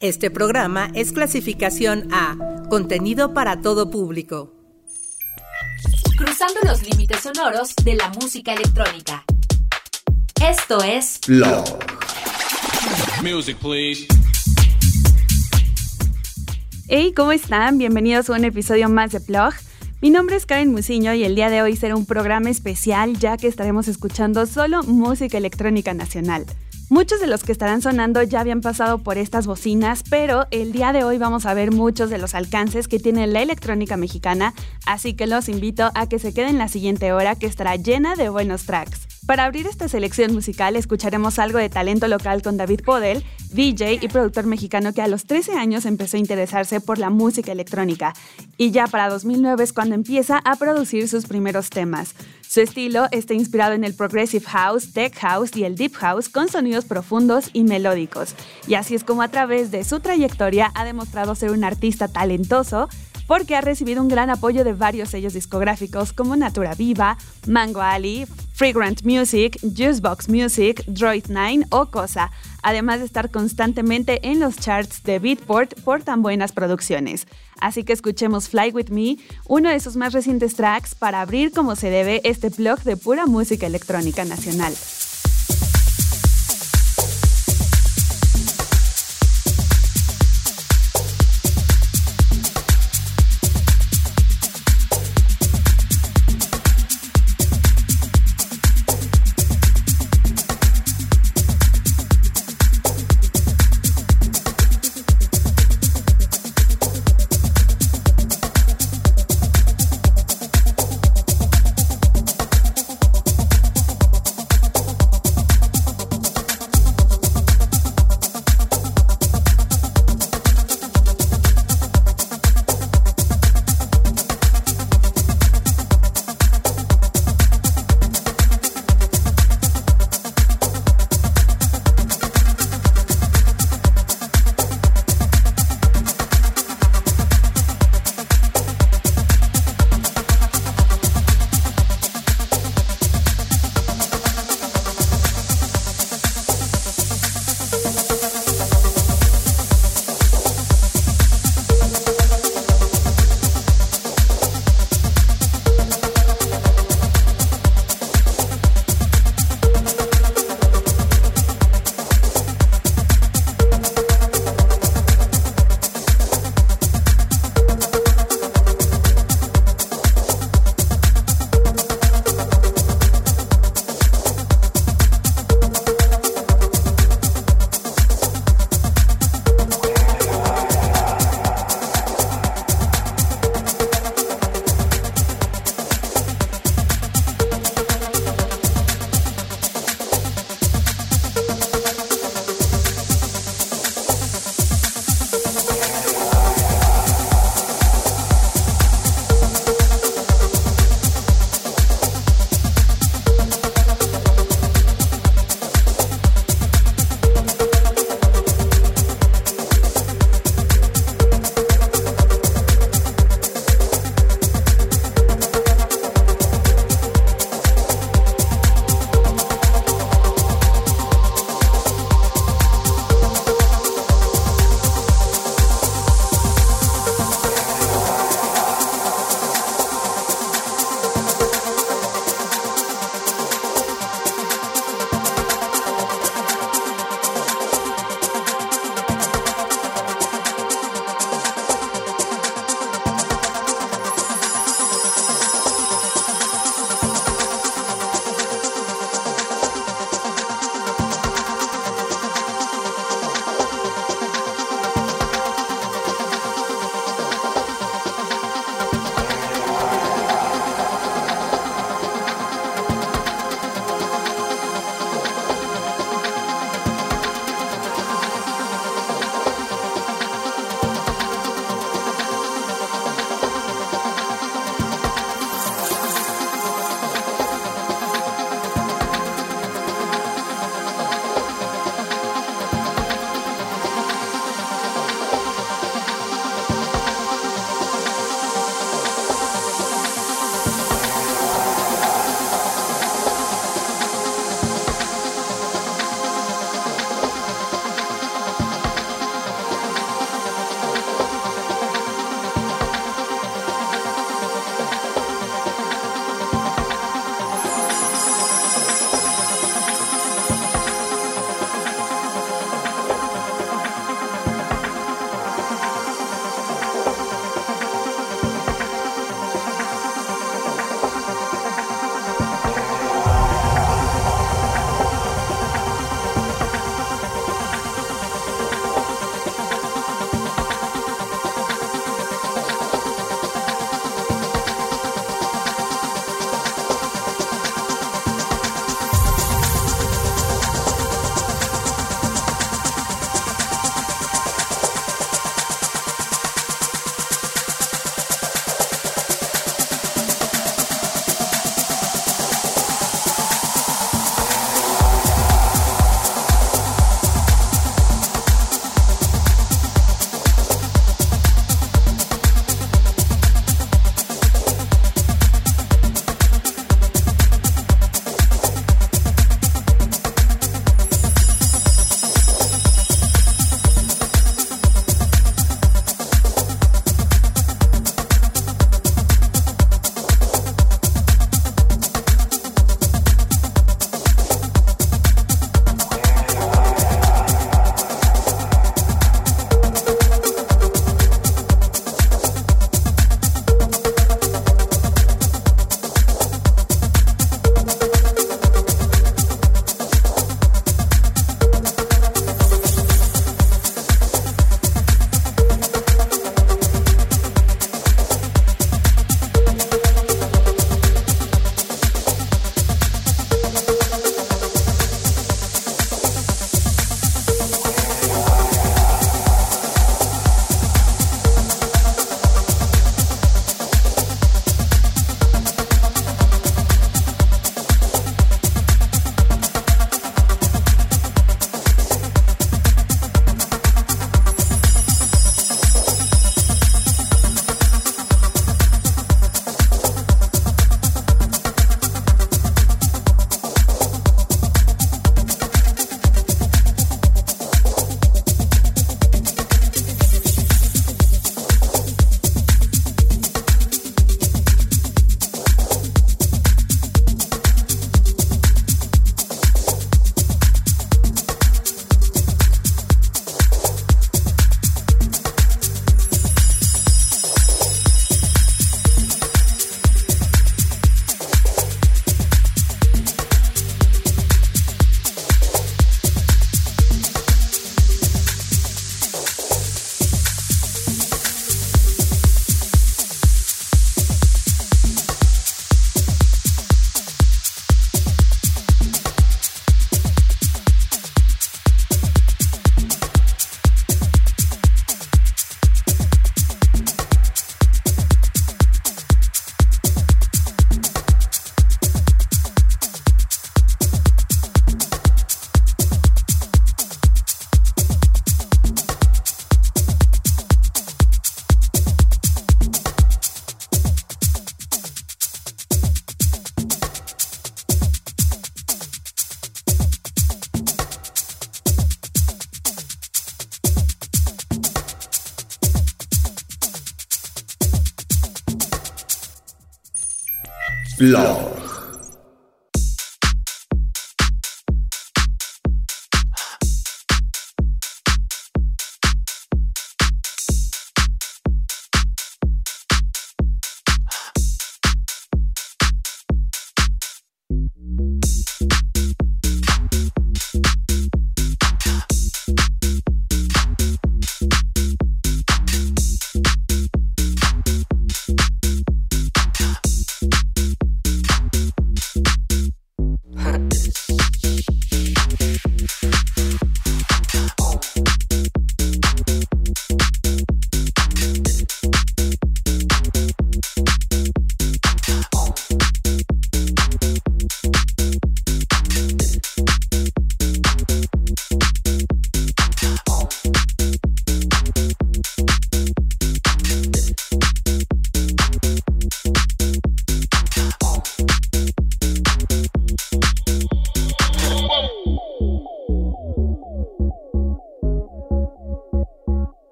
Este programa es clasificación A, contenido para todo público. Cruzando los límites sonoros de la música electrónica. Esto es Blog. Music, please. Hey, ¿cómo están? Bienvenidos a un episodio más de Plug. Mi nombre es Karen Musiño y el día de hoy será un programa especial ya que estaremos escuchando solo música electrónica nacional. Muchos de los que estarán sonando ya habían pasado por estas bocinas, pero el día de hoy vamos a ver muchos de los alcances que tiene la electrónica mexicana, así que los invito a que se queden la siguiente hora que estará llena de buenos tracks. Para abrir esta selección musical escucharemos algo de talento local con David Podel, DJ y productor mexicano que a los 13 años empezó a interesarse por la música electrónica y ya para 2009 es cuando empieza a producir sus primeros temas. Su estilo está inspirado en el progressive house, tech house y el deep house con sonidos profundos y melódicos. Y así es como a través de su trayectoria ha demostrado ser un artista talentoso, porque ha recibido un gran apoyo de varios sellos discográficos como Natura Viva, Mango Ali, Fragrant Music, Juicebox Music, Droid 9 o Cosa, además de estar constantemente en los charts de Beatport por tan buenas producciones. Así que escuchemos Fly With Me, uno de sus más recientes tracks para abrir como se debe este blog de pura música electrónica nacional. Blog.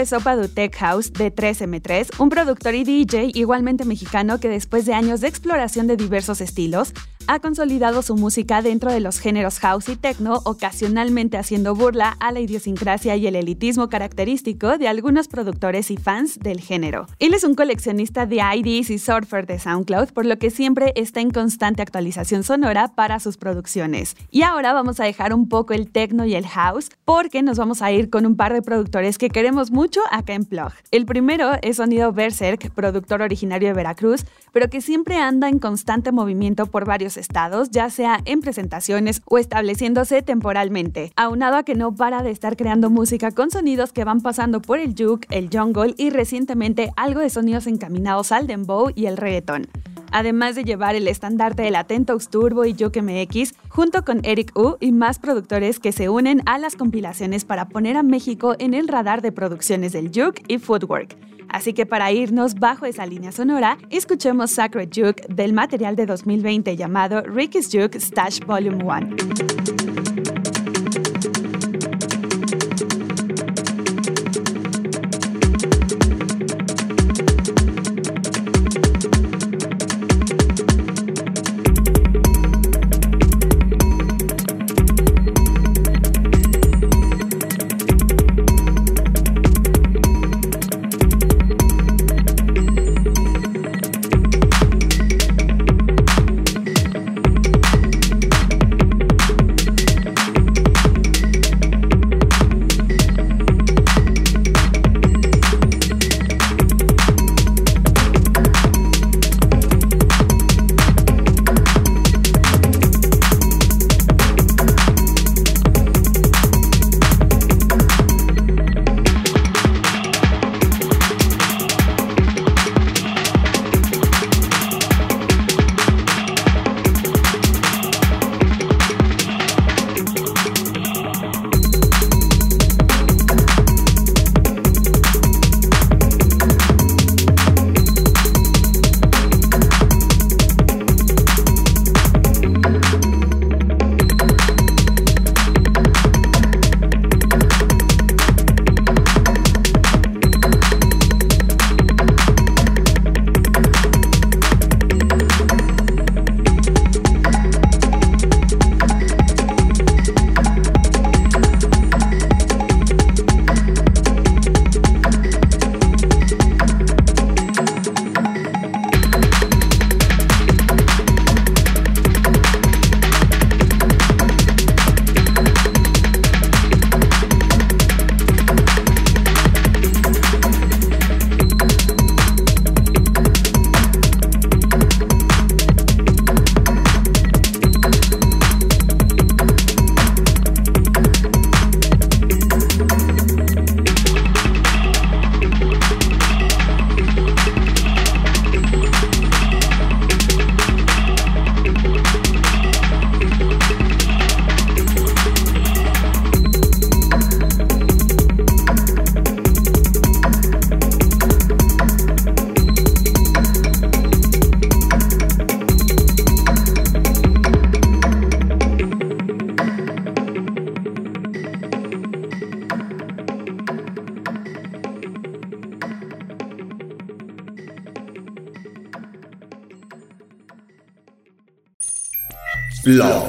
Fue Sopa du Tech House de 3M3, un productor y DJ igualmente mexicano que después de años de exploración de diversos estilos, ha consolidado su música dentro de los géneros house y techno, ocasionalmente haciendo burla a la idiosincrasia y el elitismo característico de algunos productores y fans del género. Él es un coleccionista de IDs y surfer de SoundCloud, por lo que siempre está en constante actualización sonora para sus producciones. Y ahora vamos a dejar un poco el techno y el house, porque nos vamos a ir con un par de productores que queremos mucho acá en Plug. El primero es Sonido Berserk, productor originario de Veracruz, pero que siempre anda en constante movimiento por varios estados, ya sea en presentaciones o estableciéndose temporalmente, aunado a que no para de estar creando música con sonidos que van pasando por el juke, el jungle y recientemente algo de sonidos encaminados al dembow y el reggaeton además de llevar el estandarte del Atentox Turbo y Juke MX, junto con Eric U y más productores que se unen a las compilaciones para poner a México en el radar de producciones del Juke y Footwork. Así que para irnos bajo esa línea sonora, escuchemos Sacred Juke del material de 2020 llamado Ricky's Juke Stash Volume 1. Blau.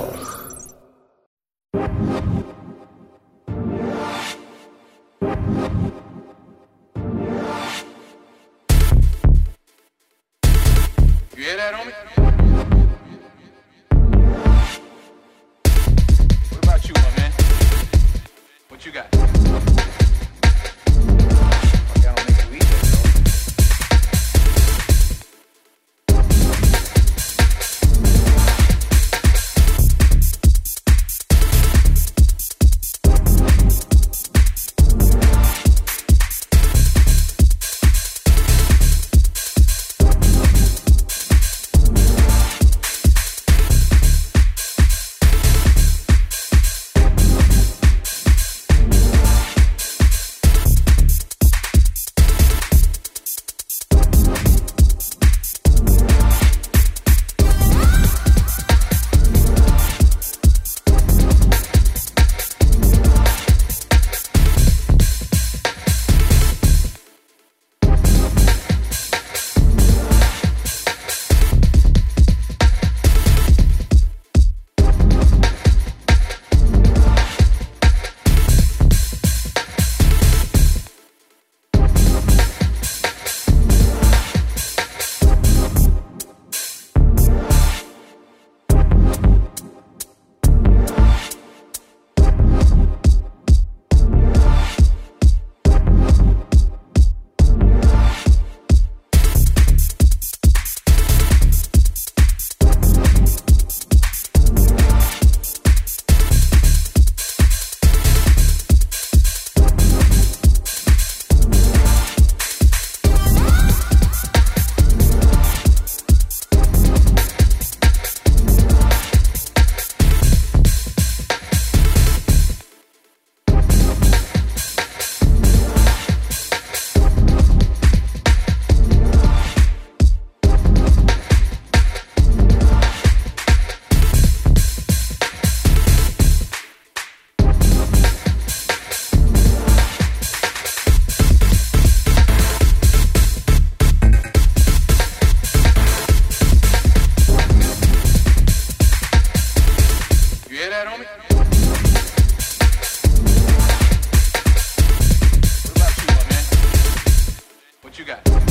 What you got?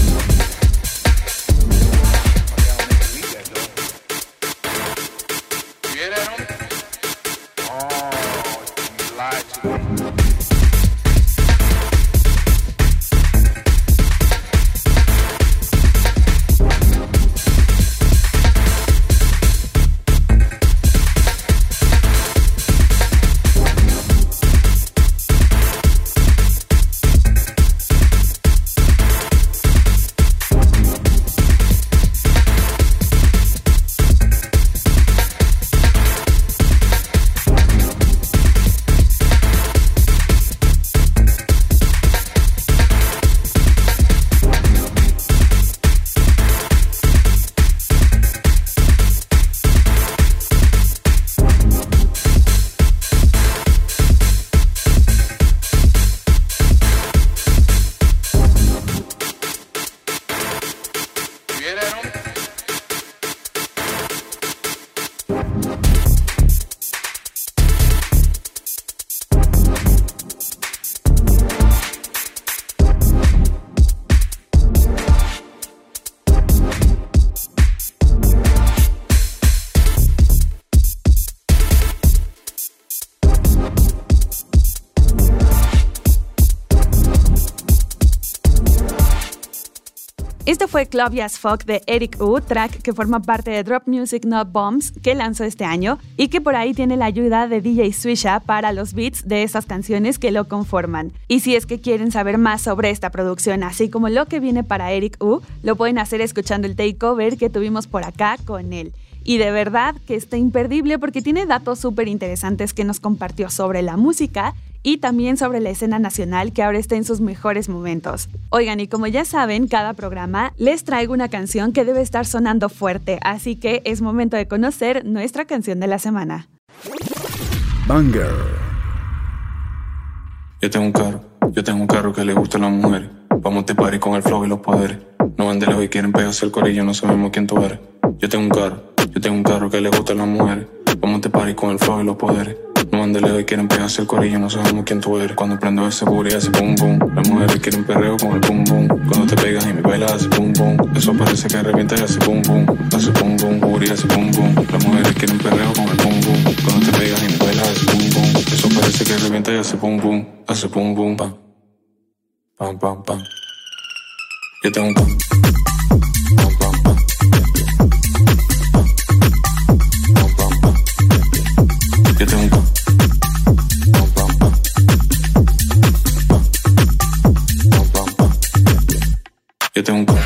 Fue Club Fuck de Eric U, track que forma parte de Drop Music Not Bombs que lanzó este año y que por ahí tiene la ayuda de DJ Swisha para los beats de estas canciones que lo conforman. Y si es que quieren saber más sobre esta producción, así como lo que viene para Eric U, lo pueden hacer escuchando el takeover que tuvimos por acá con él. Y de verdad que está imperdible porque tiene datos súper interesantes que nos compartió sobre la música y también sobre la escena nacional que ahora está en sus mejores momentos. Oigan, y como ya saben, cada programa les traigo una canción que debe estar sonando fuerte, así que es momento de conocer nuestra canción de la semana. Banger. Yo tengo un carro, yo tengo un carro que le gusta a las mujeres. Vamos a party con el flow y los poderes. No van de lejos y quieren pegarse el corillo, no sabemos quién tú eres. Yo tengo un carro, yo tengo un carro que le gusta a las mujeres. Vamos a party con el flow y los poderes. Van de quieren pegarse el corillo, no sabemos quién tú eres. Cuando prendo ese booty hace boom boom. Las mujeres quieren perreo con el boom boom. Cuando te pegas y me bailas hace boom boom. Eso parece que revienta y hace boom boom. Hace boom boom, booty hace boom boom. Las mujeres quieren perreo con el boom boom. Cuando te pegas y me bailas hace boom boom. Eso parece que revienta y hace boom boom. Hace boom boom, pam. Pam, pam, pam. Yo tengo un pam. Pam, pam, pam. Yo tengo un. Pam, Yo tengo un.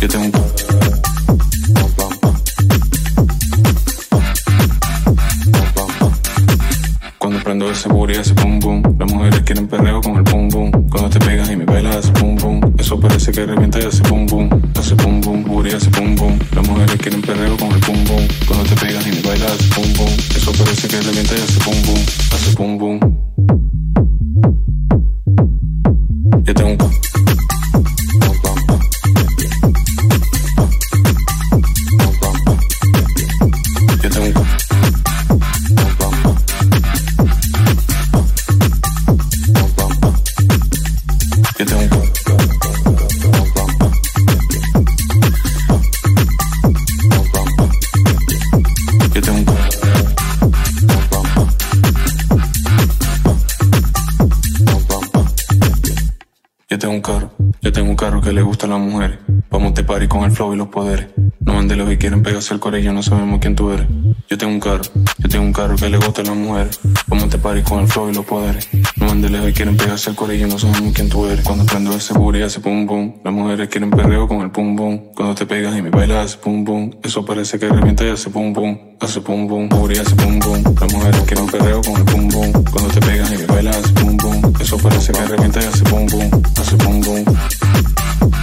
Yo tengo. Cuando prendo ese booty hace boom boom. Las mujeres quieren perreo con el boom boom. Cuando te pegas y me bailas hace boom boom. Eso parece que revienta hace boom boom. Hace boom boom, booty hace boom boom. Las mujeres quieren perreo con el boom boom. Cuando te pegas y me bailas hace boom boom. Eso parece que revienta y No van de lejos y quieren pegarse el corillo, no sabemos quién tú eres. Yo tengo un carro, yo tengo un carro que le gusta a las mujeres. Vamos de party con el flow y los poderes. No van de lejos y quieren pegarse el corillo, no sabemos quién tú eres. Cuando prendo ese booty hace pum pum. Las mujeres quieren perreo con el pum pum. Cuando te pegas y me bailas hace pum pum. Eso parece que revienta y hace pum pum. Hace pum pum, booty hace pum pum. Las mujeres quieren perreo con el pum pum. Cuando te pegas y me bailas hace pum pum. Eso parece que revienta y hace pum pum. Hace pum pum.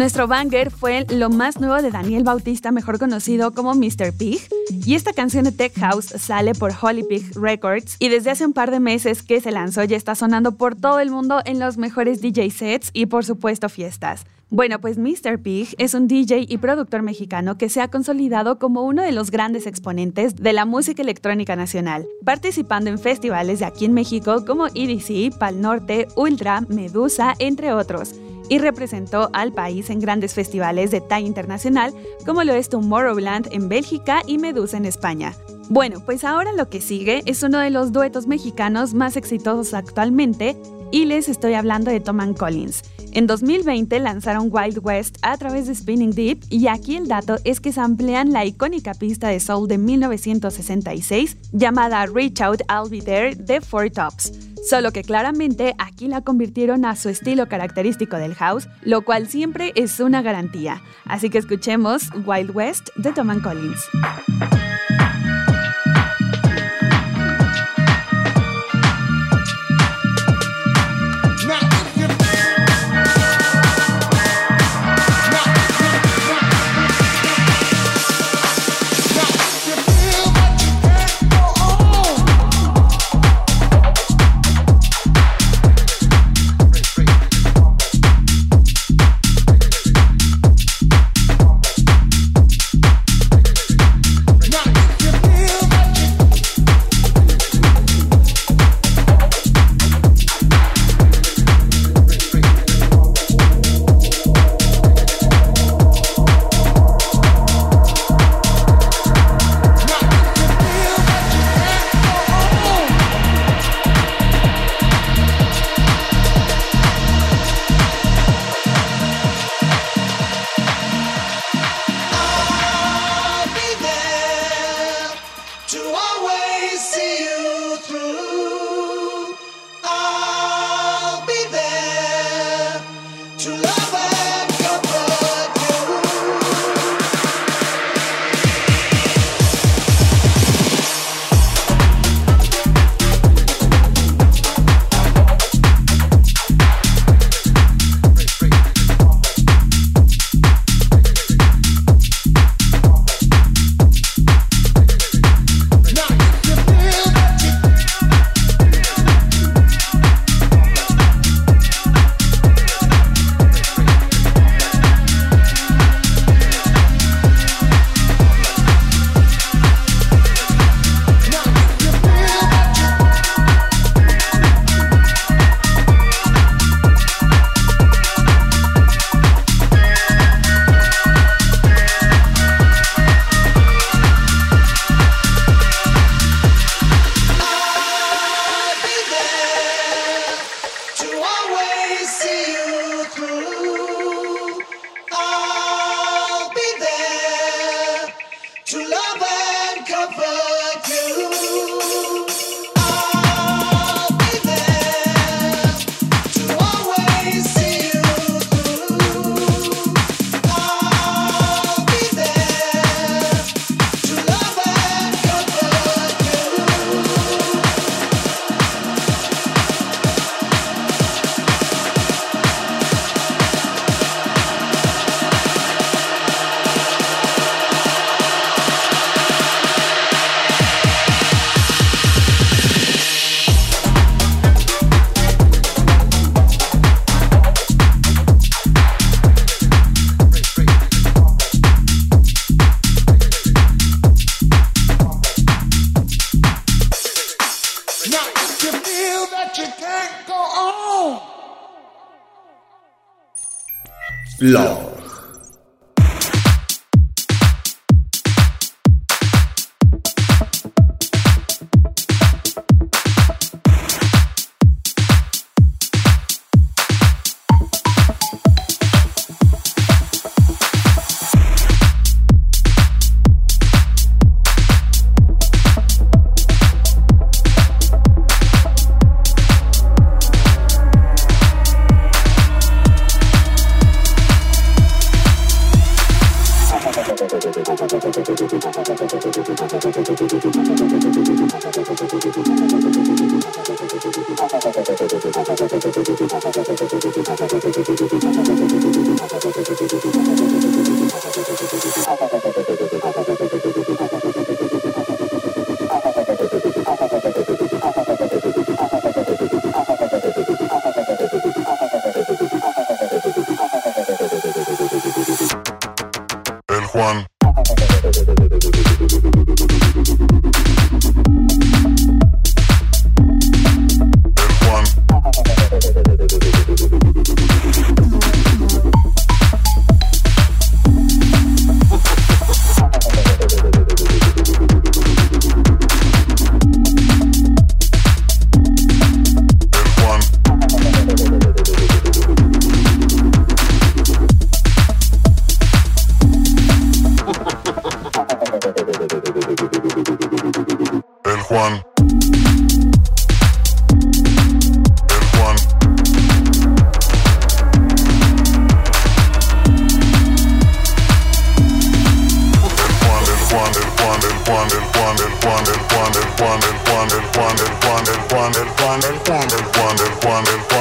Nuestro banger fue lo más nuevo de Daniel Bautista, mejor conocido como Mr. Pig, y esta canción de Tech House sale por Holy Pig Records y desde hace un par de meses que se lanzó ya está sonando por todo el mundo en los mejores DJ sets y por supuesto fiestas. Bueno, pues Mr. Pig es un DJ y productor mexicano que se ha consolidado como uno de los grandes exponentes de la música electrónica nacional, participando en festivales de aquí en México como EDC, Pal Norte, Ultra, Medusa, entre otros y representó al país en grandes festivales de talla internacional como lo es Tomorrowland en Bélgica y Medusa en España. Bueno, pues ahora lo que sigue es uno de los duetos mexicanos más exitosos actualmente y les estoy hablando de Tom Collins. En 2020 lanzaron Wild West a través de Spinning Deep y aquí el dato es que se amplían la icónica pista de soul de 1966 llamada Reach Out I'll Be There de Four Tops. Solo que claramente aquí la convirtieron a su estilo característico del house, lo cual siempre es una garantía. Así que escuchemos Wild West de Tom Collins.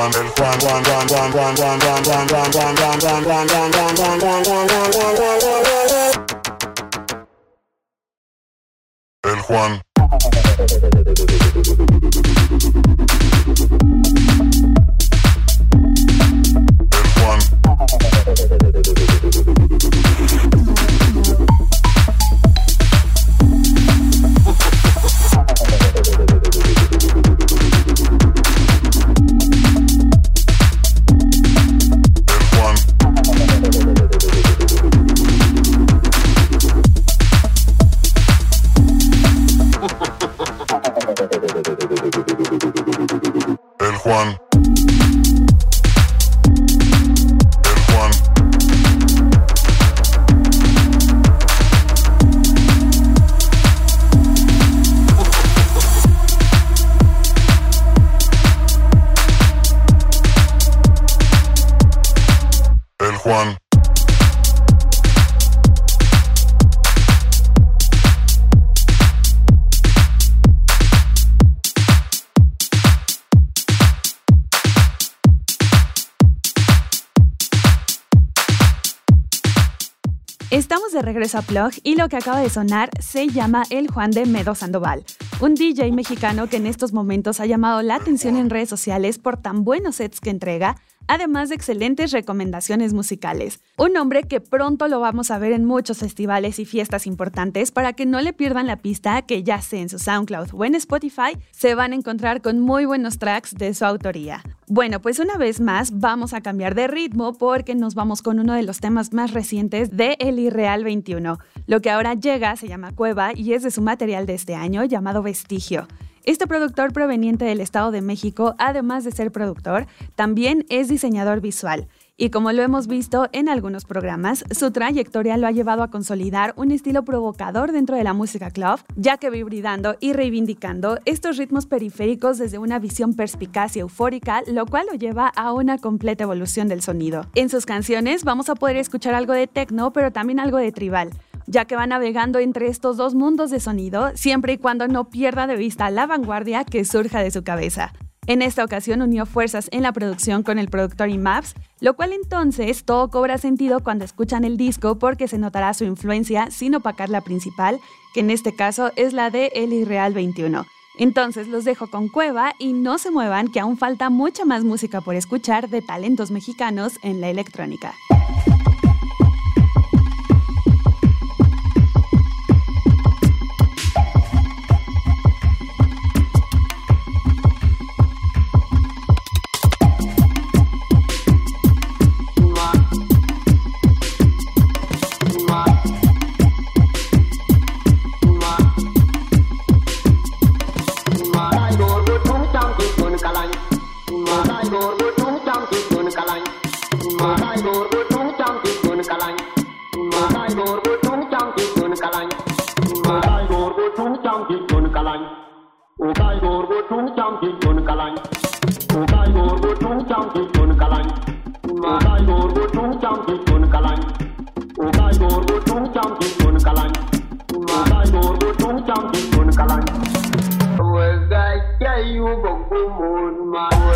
Estamos de y lo que acaba de sonar se llama El Juan de Medo Sandoval, un DJ mexicano que en estos momentos ha llamado la atención en redes sociales por tan buenos sets que entrega, además de excelentes recomendaciones musicales. Un hombre que pronto lo vamos a ver en muchos festivales y fiestas importantes para que no le pierdan la pista que ya sea en su SoundCloud o en Spotify, se van a encontrar con muy buenos tracks de su autoría. Bueno, pues una vez más vamos a cambiar de ritmo porque nos vamos con uno de los temas más recientes de El Irreal 21. Lo que ahora llega se llama Cueva y es de su material de este año llamado Vestigio. Este productor proveniente del Estado de México, además de ser productor, también es diseñador visual. Y como lo hemos visto en algunos programas, su trayectoria lo ha llevado a consolidar un estilo provocador dentro de la música club, ya que va hibridando y reivindicando estos ritmos periféricos desde una visión perspicaz y eufórica, lo cual lo lleva a una completa evolución del sonido. En sus canciones vamos a poder escuchar algo de techno, pero también algo de tribal ya que va navegando entre estos dos mundos de sonido, siempre y cuando no pierda de vista la vanguardia que surja de su cabeza. En esta ocasión unió fuerzas en la producción con el productor IMAPS, lo cual entonces todo cobra sentido cuando escuchan el disco porque se notará su influencia sin opacar la principal, que en este caso es la de El Irreal 21. Entonces los dejo con Cueva y no se muevan que aún falta mucha más música por escuchar de talentos mexicanos en la electrónica. kalany o bai gor go tung cham ki chun kalany o bai gor go tung cham ki chun kalany o bai gor go tung cham ki chun kalany o bai gor go cham ki o gor go cham ki o u ku ma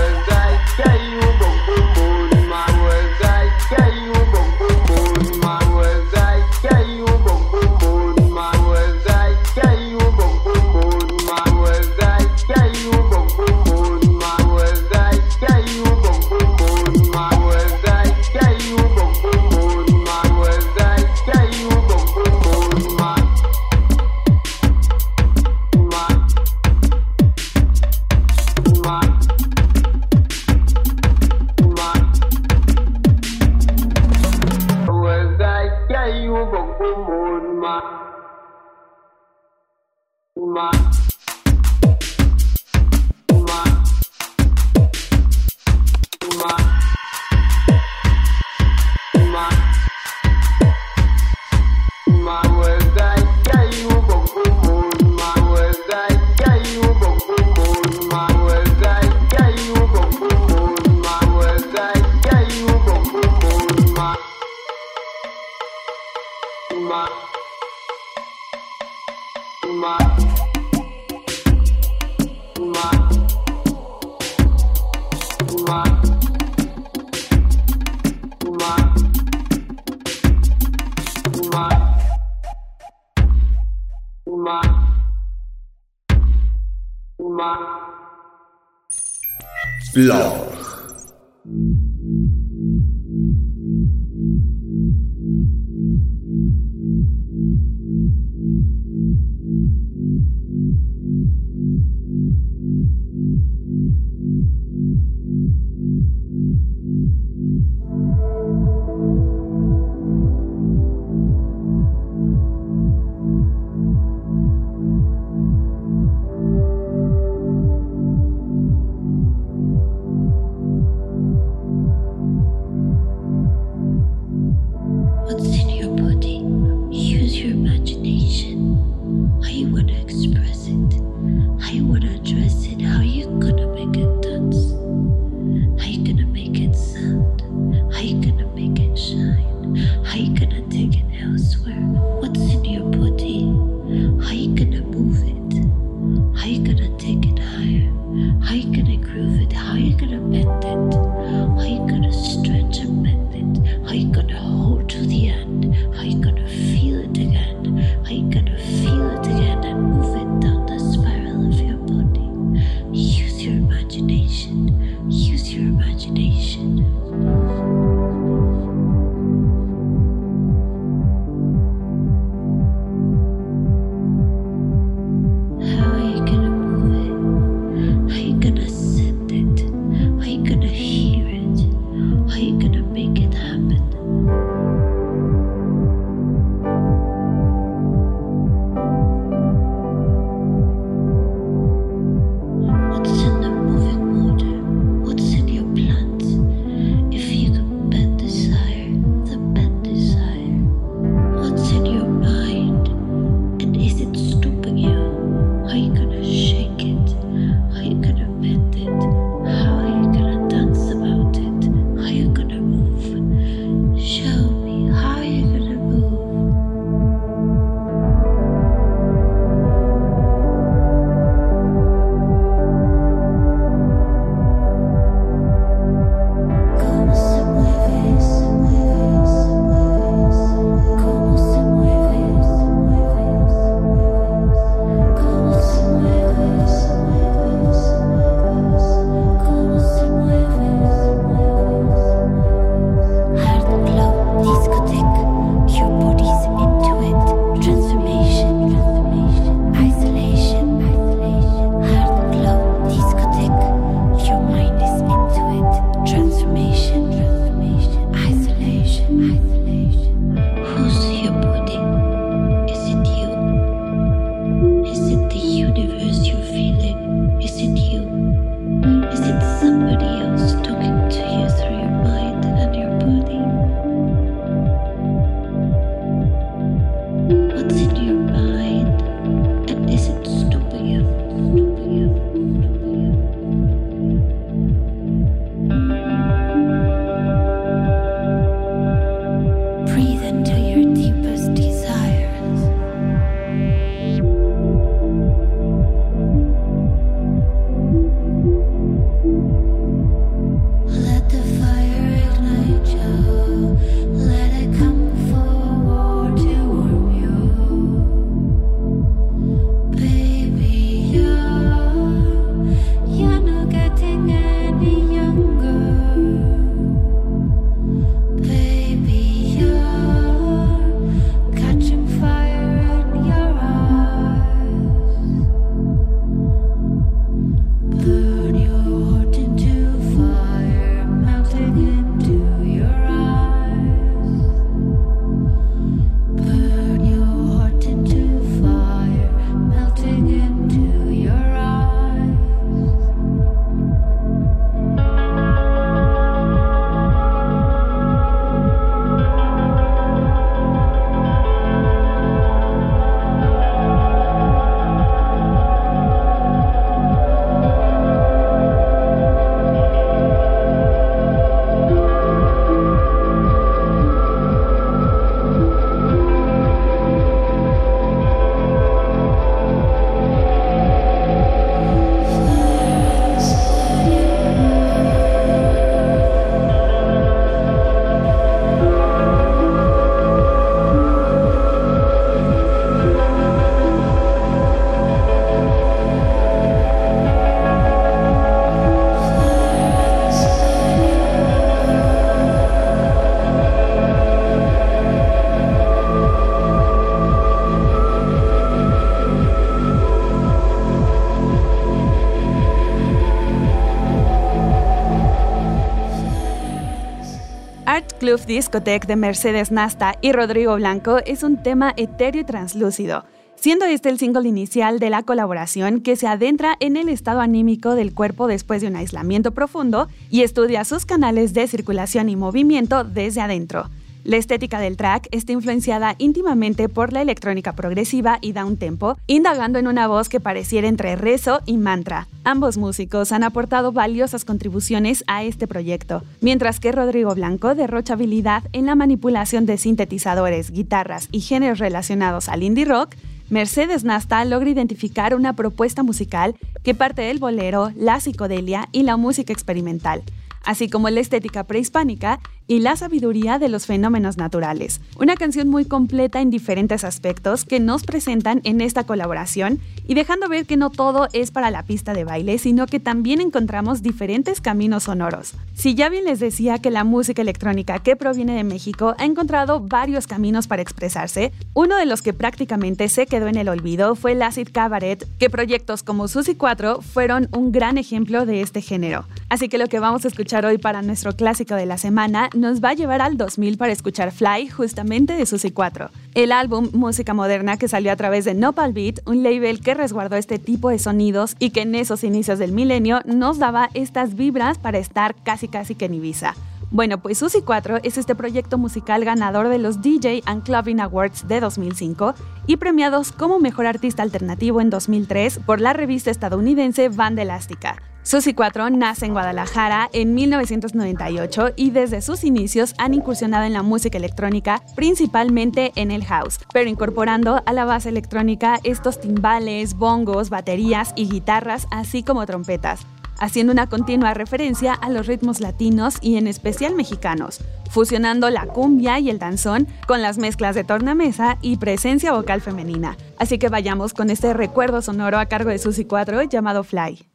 Club Discotheque de Mercedes Nasta y Rodrigo Blanco es un tema etéreo y translúcido, siendo este el single inicial de la colaboración que se adentra en el estado anímico del cuerpo después de un aislamiento profundo y estudia sus canales de circulación y movimiento desde adentro. La estética del track está influenciada íntimamente por la electrónica progresiva y da un tempo, indagando en una voz que pareciera entre rezo y mantra. Ambos músicos han aportado valiosas contribuciones a este proyecto, mientras que Rodrigo Blanco derrocha habilidad en la manipulación de sintetizadores, guitarras y géneros relacionados al indie rock, Mercedes Nasta logra identificar una propuesta musical que parte del bolero, la psicodelia y la música experimental así como la estética prehispánica y la sabiduría de los fenómenos naturales. Una canción muy completa en diferentes aspectos que nos presentan en esta colaboración y dejando ver que no todo es para la pista de baile, sino que también encontramos diferentes caminos sonoros. Si ya bien les decía que la música electrónica que proviene de México ha encontrado varios caminos para expresarse, uno de los que prácticamente se quedó en el olvido fue el acid cabaret, que proyectos como Susi 4 fueron un gran ejemplo de este género. Así que lo que vamos a escuchar hoy para nuestro clásico de la semana nos va a llevar al 2000 para escuchar Fly justamente de Susi 4. El álbum Música Moderna que salió a través de Nopal Beat, un label que resguardó este tipo de sonidos y que en esos inicios del milenio nos daba estas vibras para estar casi casi que en Ibiza. Bueno, pues Susi 4 es este proyecto musical ganador de los DJ and Clubbing Awards de 2005 y premiados como Mejor Artista Alternativo en 2003 por la revista estadounidense Band Elástica. Susi 4 nace en Guadalajara en 1998 y desde sus inicios han incursionado en la música electrónica, principalmente en el house, pero incorporando a la base electrónica estos timbales, bongos, baterías y guitarras, así como trompetas haciendo una continua referencia a los ritmos latinos y en especial mexicanos, fusionando la cumbia y el danzón con las mezclas de tornamesa y presencia vocal femenina. Así que vayamos con este recuerdo sonoro a cargo de Susi 4 llamado Fly.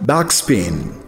Backspin.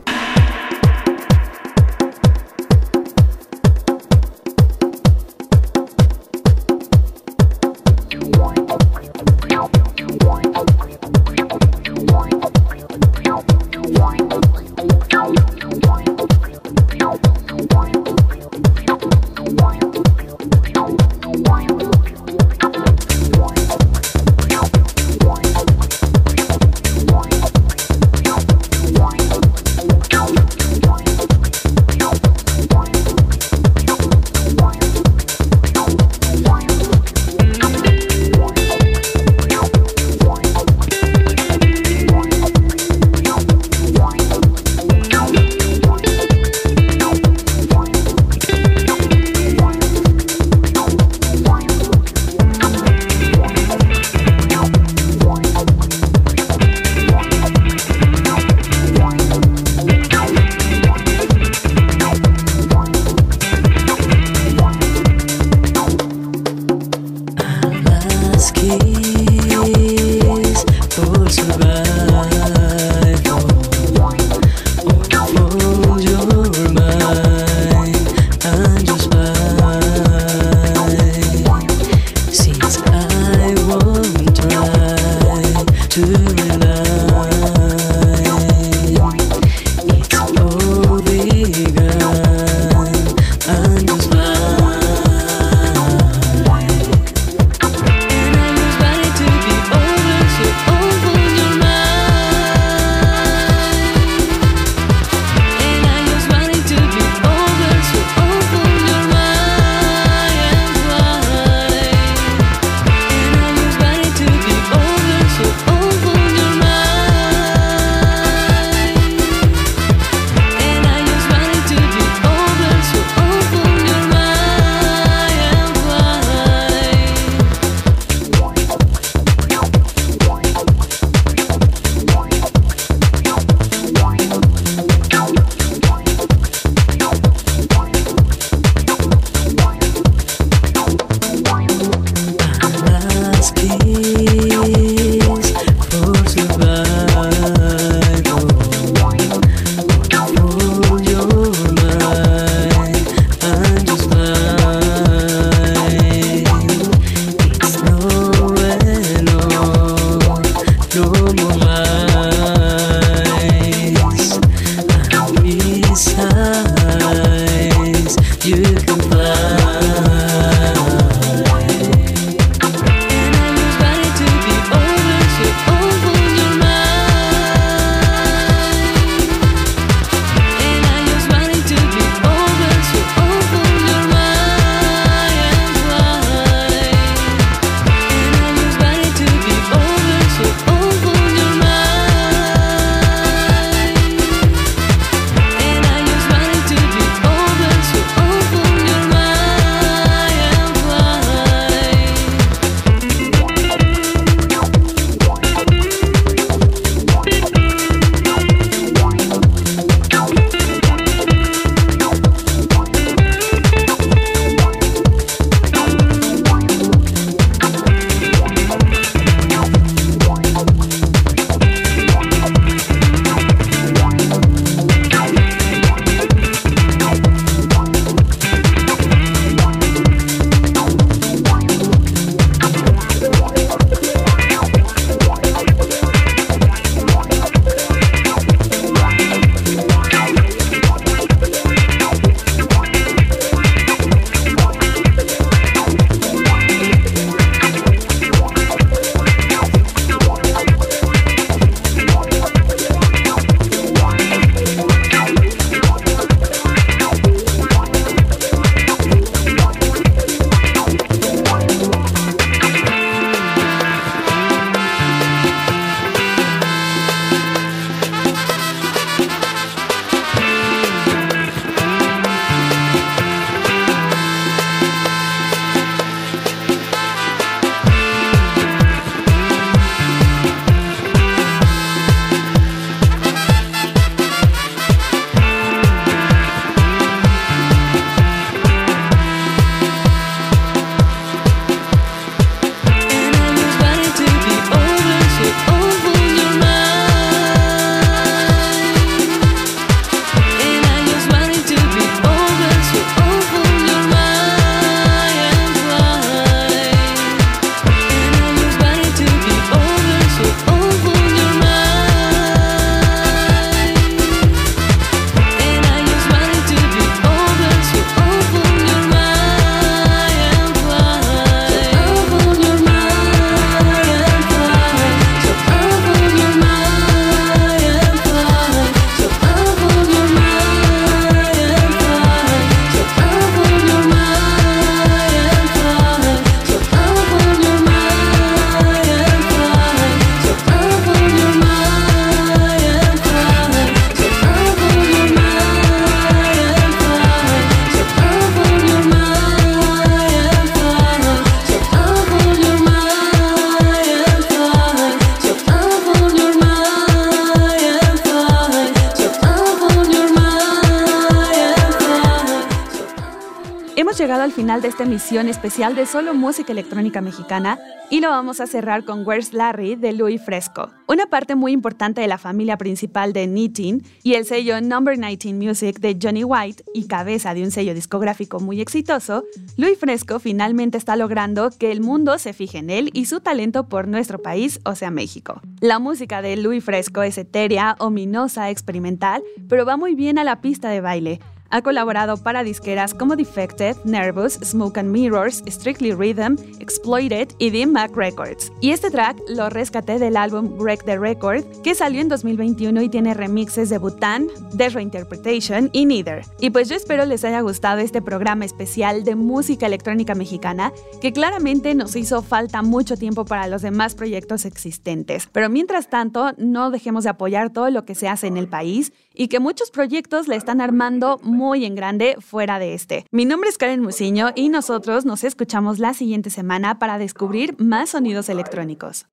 Al final de esta emisión especial de solo música electrónica mexicana y lo vamos a cerrar con Where's Larry de Louis Fresco, una parte muy importante de la familia principal de Knitting y el sello Number 19 Music de Johnny White y cabeza de un sello discográfico muy exitoso, Louis Fresco finalmente está logrando que el mundo se fije en él y su talento por nuestro país, o sea México. La música de Louis Fresco es etérea, ominosa, experimental, pero va muy bien a la pista de baile. Ha colaborado para disqueras como Defected, Nervous, Smoke and Mirrors, Strictly Rhythm, Exploited y The Mac Records. Y este track lo rescaté del álbum Break the Record, que salió en 2021 y tiene remixes de Bhutan, The Reinterpretation y Neither. Y pues yo espero les haya gustado este programa especial de música electrónica mexicana, que claramente nos hizo falta mucho tiempo para los demás proyectos existentes. Pero mientras tanto, no dejemos de apoyar todo lo que se hace en el país y que muchos proyectos le están armando muy en grande fuera de este. Mi nombre es Karen Musiño y nosotros nos escuchamos la siguiente semana para descubrir más sonidos electrónicos.